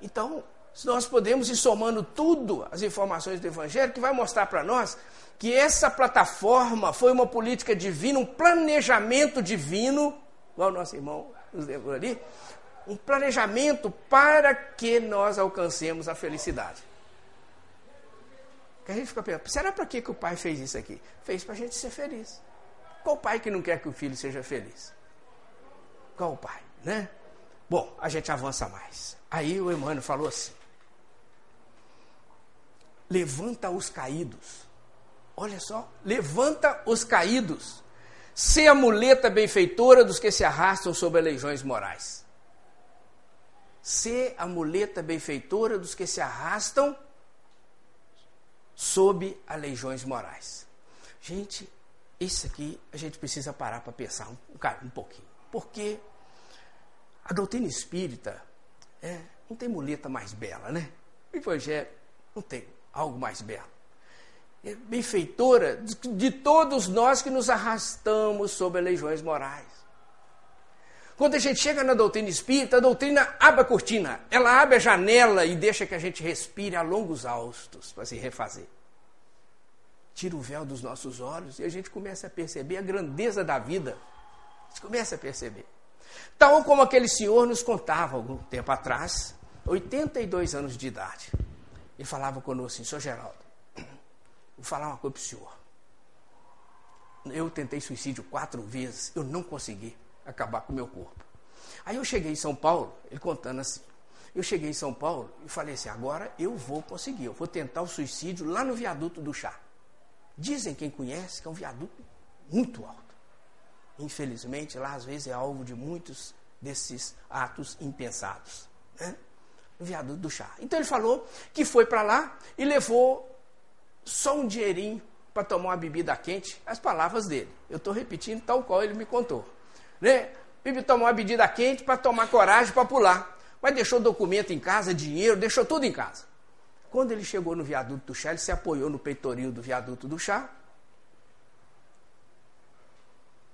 Então, se nós podemos ir somando tudo, as informações do Evangelho, que vai mostrar para nós que essa plataforma foi uma política divina, um planejamento divino, igual o nosso irmão nos lembrou ali, um planejamento para que nós alcancemos a felicidade. A gente fica pensando, será para que, que o pai fez isso aqui? Fez para a gente ser feliz. Qual pai que não quer que o filho seja feliz? Qual pai, né? Bom, a gente avança mais. Aí o Emmanuel falou assim: levanta os caídos. Olha só, levanta os caídos. Se a muleta benfeitora dos que se arrastam sob legiões morais ser a muleta benfeitora dos que se arrastam sob legiões morais. Gente, isso aqui a gente precisa parar para pensar um, um pouquinho. Porque a doutrina espírita é, não tem muleta mais bela, né? O evangelho não tem algo mais belo. É benfeitora de, de todos nós que nos arrastamos sob as legiões morais. Quando a gente chega na doutrina espírita, a doutrina abre a cortina, ela abre a janela e deixa que a gente respire a longos austos para se refazer. Tira o véu dos nossos olhos e a gente começa a perceber a grandeza da vida. A gente começa a perceber. Tal como aquele senhor nos contava algum tempo atrás, 82 anos de idade. Ele falava conosco assim, senhor Geraldo, vou falar uma coisa para o senhor. Eu tentei suicídio quatro vezes, eu não consegui acabar com o meu corpo. Aí eu cheguei em São Paulo, ele contando assim. Eu cheguei em São Paulo e falei assim: agora eu vou conseguir, eu vou tentar o suicídio lá no viaduto do chá. Dizem quem conhece que é um viaduto muito alto. Infelizmente, lá às vezes é alvo de muitos desses atos impensados. Né? No viaduto do chá. Então ele falou que foi para lá e levou só um dinheirinho para tomar uma bebida quente, as palavras dele. Eu estou repetindo tal qual ele me contou. Né? Bibi tomou uma medida quente para tomar coragem para pular. Mas deixou documento em casa, dinheiro, deixou tudo em casa. Quando ele chegou no viaduto do chá, ele se apoiou no peitorinho do viaduto do chá.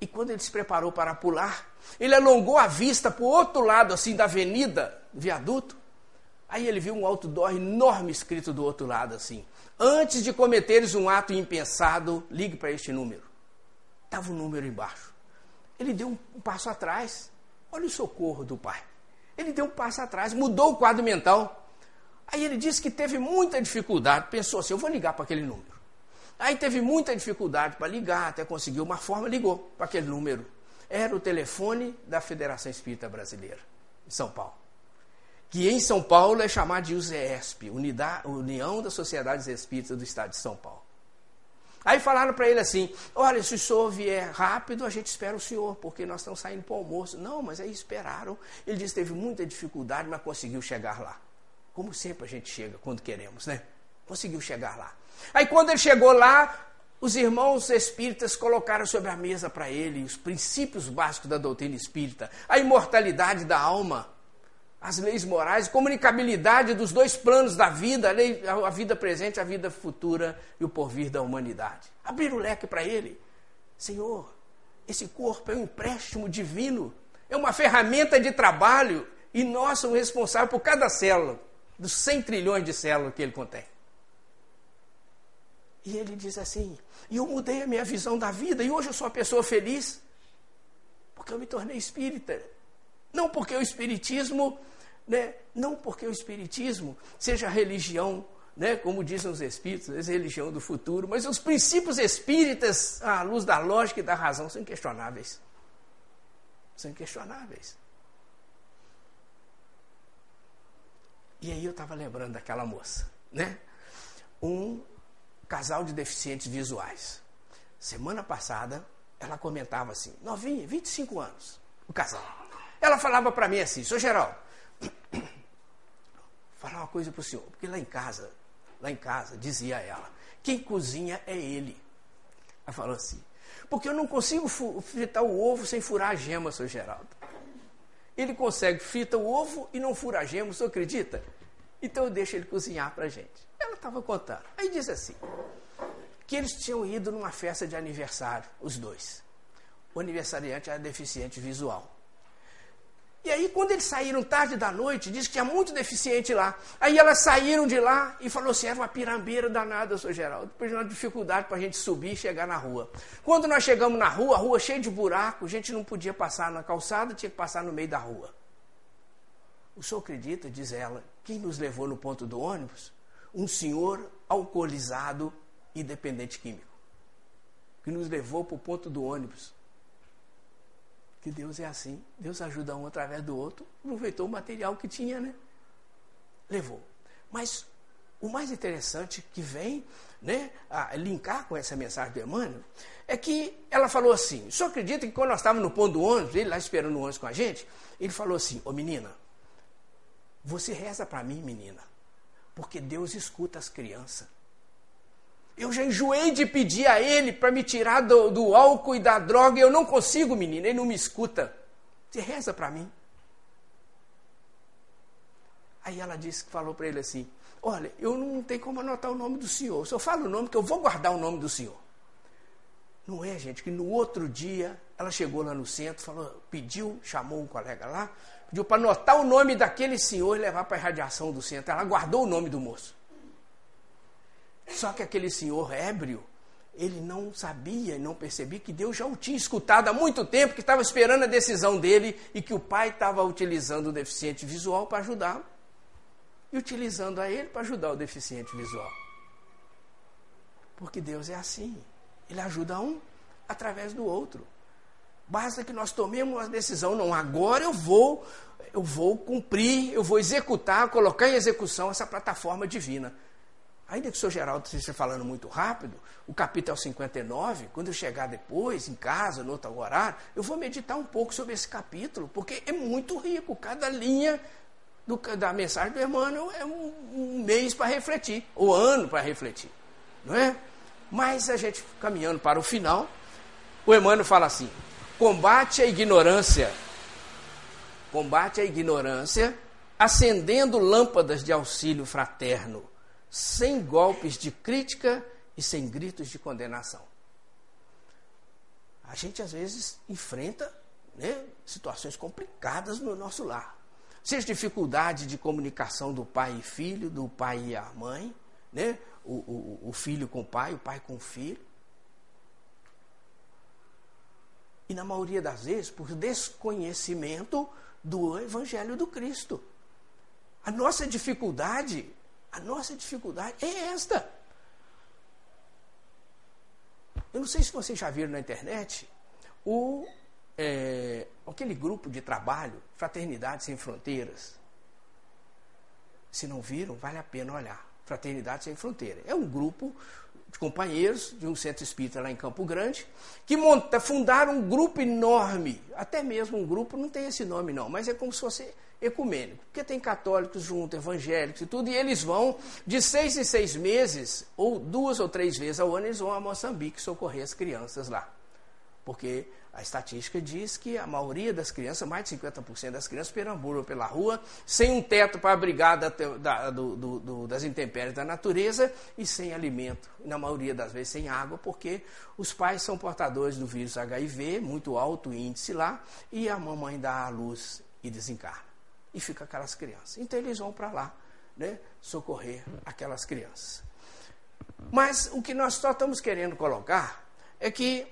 E quando ele se preparou para pular, ele alongou a vista para o outro lado, assim, da avenida, viaduto. Aí ele viu um outdoor enorme escrito do outro lado, assim. Antes de cometeres um ato impensado, ligue para este número. Estava o um número embaixo. Ele deu um, passo atrás. Olha o socorro do pai. Ele deu um passo atrás, mudou o quadro mental. Aí ele disse que teve muita dificuldade, pensou assim: eu vou ligar para aquele número. Aí teve muita dificuldade para ligar, até conseguiu uma forma, ligou para aquele número. Era o telefone da Federação Espírita Brasileira, em São Paulo. Que em São Paulo é chamado de USESP, União das Sociedades Espíritas do Estado de São Paulo. Aí falaram para ele assim: olha, se o senhor vier rápido, a gente espera o senhor, porque nós estamos saindo para o almoço. Não, mas aí esperaram. Ele disse teve muita dificuldade, mas conseguiu chegar lá. Como sempre a gente chega quando queremos, né? Conseguiu chegar lá. Aí quando ele chegou lá, os irmãos espíritas colocaram sobre a mesa para ele os princípios básicos da doutrina espírita, a imortalidade da alma, as leis morais, comunicabilidade dos dois planos da vida, a, lei, a vida presente, a vida futura e o porvir da humanidade. Abrir o leque para ele. Senhor, esse corpo é um empréstimo divino, é uma ferramenta de trabalho e nós somos responsáveis por cada célula. dos 100 trilhões de células que ele contém. E ele diz assim: e eu mudei a minha visão da vida, e hoje eu sou uma pessoa feliz, porque eu me tornei espírita. Não porque o espiritismo, né, não porque o espiritismo seja religião, né, como dizem os espíritos, é religião do futuro, mas os princípios espíritas, à luz da lógica e da razão, são inquestionáveis. São inquestionáveis. E aí eu estava lembrando daquela moça, né? Um casal de deficientes visuais. Semana passada, ela comentava assim, novinha, 25 anos, o casal. Ela falava para mim assim, sou Geraldo, falar uma coisa para o senhor, porque lá em casa, lá em casa, dizia ela, quem cozinha é ele. Ela falou assim, porque eu não consigo fritar o ovo sem furar a gema, seu Geraldo. Ele consegue frita o ovo e não fura a gema, você acredita? Então eu deixo ele cozinhar para a gente. Ela estava contando. Aí diz assim, que eles tinham ido numa festa de aniversário, os dois. O aniversariante era deficiente visual. E aí, quando eles saíram tarde da noite, disse que tinha muito deficiente lá. Aí elas saíram de lá e falou assim: era uma pirambeira danada, seu Geraldo. Depois de uma dificuldade para a gente subir e chegar na rua. Quando nós chegamos na rua, a rua cheia de buraco, a gente não podia passar na calçada, tinha que passar no meio da rua. O senhor acredita, diz ela, quem nos levou no ponto do ônibus? Um senhor alcoolizado e dependente químico. Que nos levou para o ponto do ônibus que Deus é assim. Deus ajuda um através do outro. Aproveitou o material que tinha, né? Levou. Mas o mais interessante que vem né, a linkar com essa mensagem do Emmanuel é que ela falou assim: só acredita que quando nós estávamos no ponto do ônibus, ele lá esperando o ônibus com a gente, ele falou assim: Ô menina, você reza para mim, menina, porque Deus escuta as crianças. Eu já enjoei de pedir a ele para me tirar do, do, álcool e da droga eu não consigo, menina, ele não me escuta. Você reza para mim. Aí ela disse falou para ele assim: Olha, eu não tenho como anotar o nome do senhor. O senhor fala o nome que eu vou guardar o nome do senhor. Não é, gente, que no outro dia ela chegou lá no centro, falou, pediu, chamou um colega lá, pediu para anotar o nome daquele senhor e levar para a irradiação do centro. Ela guardou o nome do moço. Só que aquele senhor ébrio, ele não sabia e não percebia que Deus já o tinha escutado há muito tempo, que estava esperando a decisão dele e que o pai estava utilizando o deficiente visual para ajudá-lo e utilizando a ele para ajudar o deficiente visual. Porque Deus é assim. Ele ajuda um através do outro. Basta que nós tomemos uma decisão, não, agora eu vou, eu vou cumprir, eu vou executar, colocar em execução essa plataforma divina. Ainda que o senhor Geraldo esteja falando muito rápido, o capítulo 59, quando eu chegar depois, em casa, no outro horário, eu vou meditar um pouco sobre esse capítulo, porque é muito rico. Cada linha do, da mensagem do Emmanuel é um, um mês para refletir, ou ano para refletir. Não é? Mas a gente caminhando para o final, o Emmanuel fala assim: combate a ignorância. Combate a ignorância, acendendo lâmpadas de auxílio fraterno sem golpes de crítica e sem gritos de condenação. A gente às vezes enfrenta né, situações complicadas no nosso lar. Seja dificuldade de comunicação do pai e filho, do pai e a mãe, né, o, o, o filho com o pai, o pai com o filho. E na maioria das vezes, por desconhecimento do Evangelho do Cristo. A nossa dificuldade a nossa dificuldade é esta. Eu não sei se vocês já viram na internet o, é, aquele grupo de trabalho, Fraternidade Sem Fronteiras. Se não viram, vale a pena olhar. Fraternidade Sem Fronteiras. É um grupo de companheiros de um centro espírita lá em Campo Grande, que monta, fundaram um grupo enorme, até mesmo um grupo, não tem esse nome não, mas é como se fosse ecumênico, porque tem católicos junto, evangélicos e tudo, e eles vão de seis em seis meses, ou duas ou três vezes ao ano, eles vão a Moçambique socorrer as crianças lá. Porque a estatística diz que a maioria das crianças, mais de 50% das crianças, perambulam pela rua, sem um teto para abrigar da, da, do, do, das intempéries da natureza e sem alimento. Na maioria das vezes sem água, porque os pais são portadores do vírus HIV, muito alto índice lá, e a mamãe dá à luz e desencarna e fica aquelas crianças. Então eles vão para lá né, socorrer aquelas crianças. Mas o que nós só estamos querendo colocar é que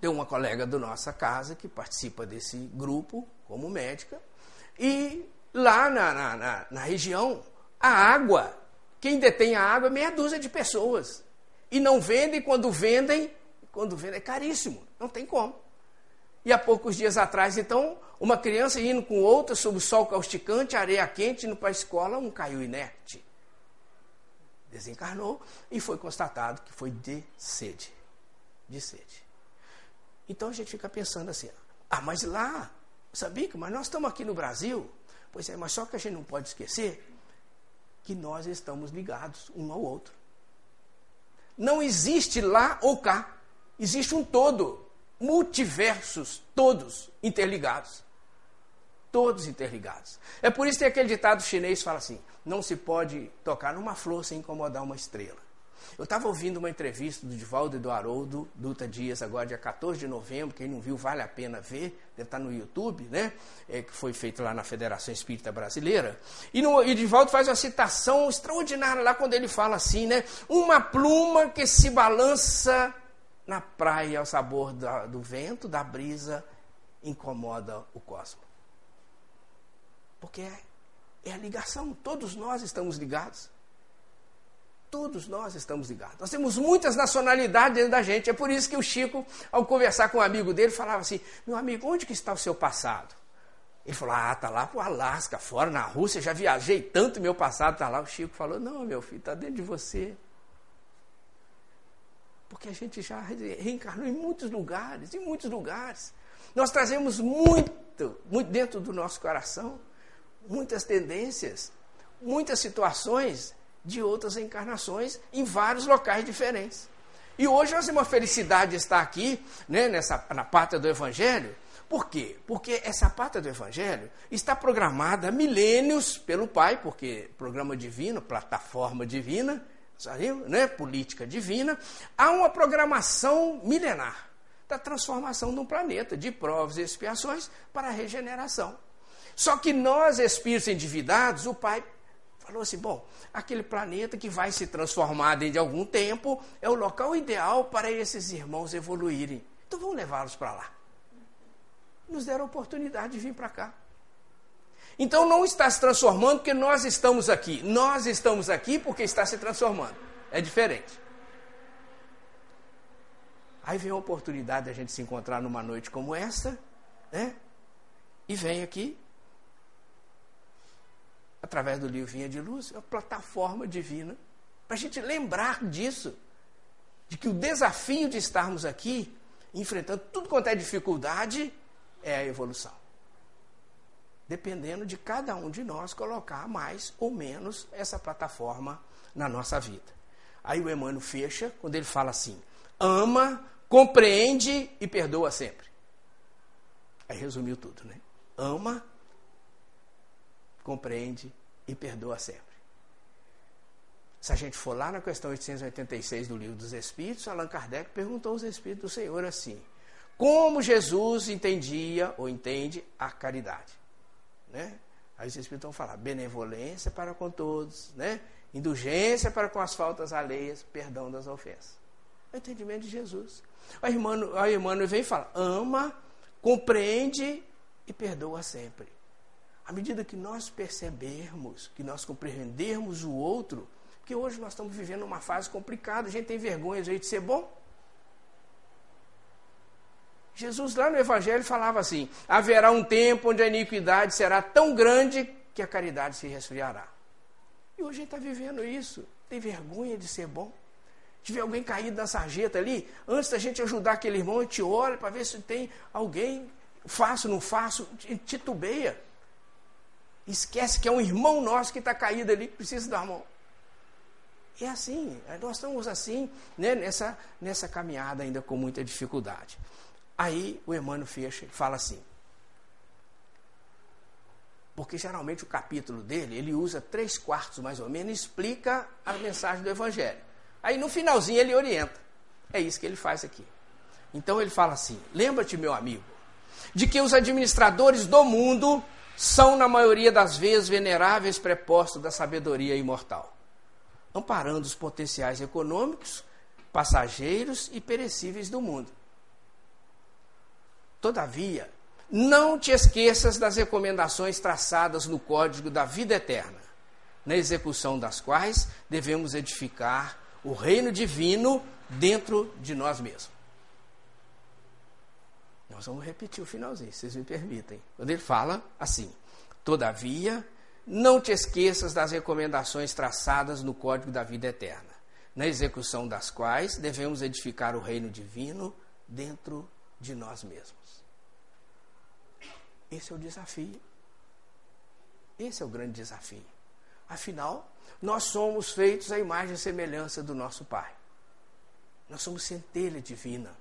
tem uma colega da nossa casa que participa desse grupo como médica, e lá na, na, na, na região, a água, quem detém a água é meia dúzia de pessoas. E não vendem, quando vendem, quando vendem é caríssimo, não tem como. E há poucos dias atrás, então, uma criança indo com outra sob o sol causticante, areia quente, indo para a escola, um caiu inerte. Desencarnou e foi constatado que foi de sede. De sede. Então a gente fica pensando assim: ah, mas lá, sabia mas nós estamos aqui no Brasil. Pois é, mas só que a gente não pode esquecer que nós estamos ligados um ao outro. Não existe lá ou cá. Existe um todo multiversos, todos interligados. Todos interligados. É por isso que aquele ditado chinês que fala assim: não se pode tocar numa flor sem incomodar uma estrela. Eu estava ouvindo uma entrevista do Divaldo e do Haroldo Duta Dias, agora dia 14 de novembro. Quem não viu, vale a pena ver, deve estar no YouTube, né? É, que foi feito lá na Federação Espírita Brasileira. E, e Divaldo faz uma citação extraordinária lá quando ele fala assim, né? Uma pluma que se balança na praia ao sabor da, do vento, da brisa, incomoda o cosmos. Porque é, é a ligação, todos nós estamos ligados. Todos nós estamos ligados. Nós temos muitas nacionalidades dentro da gente. É por isso que o Chico, ao conversar com um amigo dele, falava assim: Meu amigo, onde que está o seu passado? Ele falou: Ah, está lá para o Alasca, fora na Rússia. Já viajei tanto, meu passado está lá. O Chico falou: Não, meu filho, está dentro de você. Porque a gente já reencarnou em muitos lugares, em muitos lugares. Nós trazemos muito, muito dentro do nosso coração, muitas tendências, muitas situações de outras encarnações em vários locais diferentes. E hoje nós temos uma felicidade de estar aqui, né, nessa, na pátria do Evangelho. Por quê? Porque essa pátria do Evangelho está programada há milênios pelo Pai, porque programa divino, plataforma divina, saiu, né, política divina, há uma programação milenar da transformação de um planeta, de provas e expiações para a regeneração. Só que nós, espíritos endividados, o Pai falou assim: bom, aquele planeta que vai se transformar dentro de algum tempo é o local ideal para esses irmãos evoluírem. Então vamos levá-los para lá. Nos deram a oportunidade de vir para cá. Então não está se transformando porque nós estamos aqui. Nós estamos aqui porque está se transformando. É diferente. Aí vem a oportunidade de a gente se encontrar numa noite como esta, né? E vem aqui, através do livro Vinha de Luz, uma plataforma divina, para a gente lembrar disso, de que o desafio de estarmos aqui, enfrentando tudo quanto é dificuldade, é a evolução dependendo de cada um de nós colocar mais ou menos essa plataforma na nossa vida. Aí o Emmanuel fecha quando ele fala assim: ama, compreende e perdoa sempre. Aí resumiu tudo, né? Ama, compreende e perdoa sempre. Se a gente for lá na questão 886 do Livro dos Espíritos, Allan Kardec perguntou aos Espíritos do Senhor assim: como Jesus entendia ou entende a caridade? Né? Aí os Espíritos vão falar benevolência para com todos, né? indulgência para com as faltas alheias, perdão das ofensas. É o entendimento de Jesus. Aí Emmanuel, aí Emmanuel vem e fala: ama, compreende e perdoa sempre. À medida que nós percebermos, que nós compreendermos o outro, porque hoje nós estamos vivendo uma fase complicada, a gente tem vergonha de ser bom. Jesus, lá no Evangelho, falava assim: haverá um tempo onde a iniquidade será tão grande que a caridade se resfriará. E hoje a gente está vivendo isso. Tem vergonha de ser bom? Tiver alguém caído na sarjeta ali, antes da gente ajudar aquele irmão, a gente olha para ver se tem alguém, faço, não faço, titubeia. Esquece que é um irmão nosso que está caído ali, que precisa dar a mão. É assim, nós estamos assim, né, nessa, nessa caminhada ainda com muita dificuldade. Aí o Emmanuel fecha e fala assim. Porque geralmente o capítulo dele, ele usa três quartos mais ou menos explica a mensagem do Evangelho. Aí no finalzinho ele orienta. É isso que ele faz aqui. Então ele fala assim: lembra-te, meu amigo, de que os administradores do mundo são, na maioria das vezes, veneráveis prepostos da sabedoria imortal, amparando os potenciais econômicos, passageiros e perecíveis do mundo. Todavia, não te esqueças das recomendações traçadas no Código da Vida Eterna, na execução das quais devemos edificar o reino divino dentro de nós mesmos. Nós vamos repetir o finalzinho, vocês me permitem. Quando ele fala assim: Todavia, não te esqueças das recomendações traçadas no Código da Vida Eterna, na execução das quais devemos edificar o reino divino dentro de nós mesmos. Esse é o desafio. Esse é o grande desafio. Afinal, nós somos feitos à imagem e semelhança do nosso Pai. Nós somos centelha divina.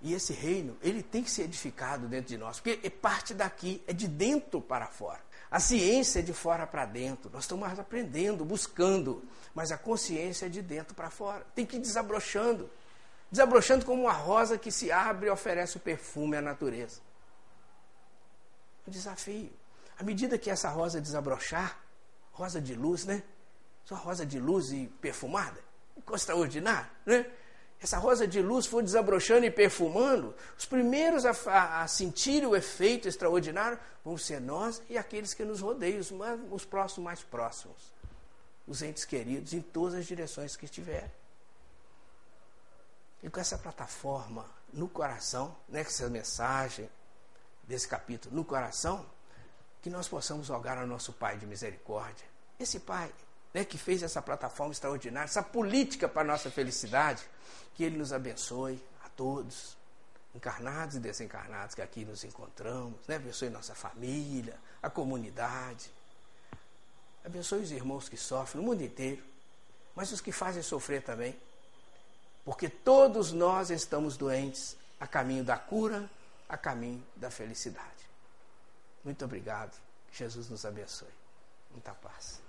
E esse reino, ele tem que ser edificado dentro de nós, porque é parte daqui, é de dentro para fora. A ciência é de fora para dentro. Nós estamos aprendendo, buscando, mas a consciência é de dentro para fora. Tem que ir desabrochando. Desabrochando como uma rosa que se abre e oferece o perfume à natureza. Um desafio. À medida que essa rosa desabrochar, rosa de luz, né? Só rosa de luz e perfumada. Coisa extraordinária, né? Essa rosa de luz for desabrochando e perfumando, os primeiros a, a, a, sentir o efeito extraordinário vão ser nós e aqueles que nos rodeiam, os, os próximos mais próximos, os entes queridos, em todas as direções que estiverem. E com essa plataforma no coração, né, com essa mensagem desse capítulo no coração, que nós possamos rogar ao nosso Pai de misericórdia. Esse Pai né, que fez essa plataforma extraordinária, essa política para a nossa felicidade, que Ele nos abençoe a todos, encarnados e desencarnados que aqui nos encontramos, né, abençoe nossa família, a comunidade, abençoe os irmãos que sofrem no mundo inteiro, mas os que fazem sofrer também, porque todos nós estamos doentes a caminho da cura, a caminho da felicidade. Muito obrigado. Jesus nos abençoe. Muita paz.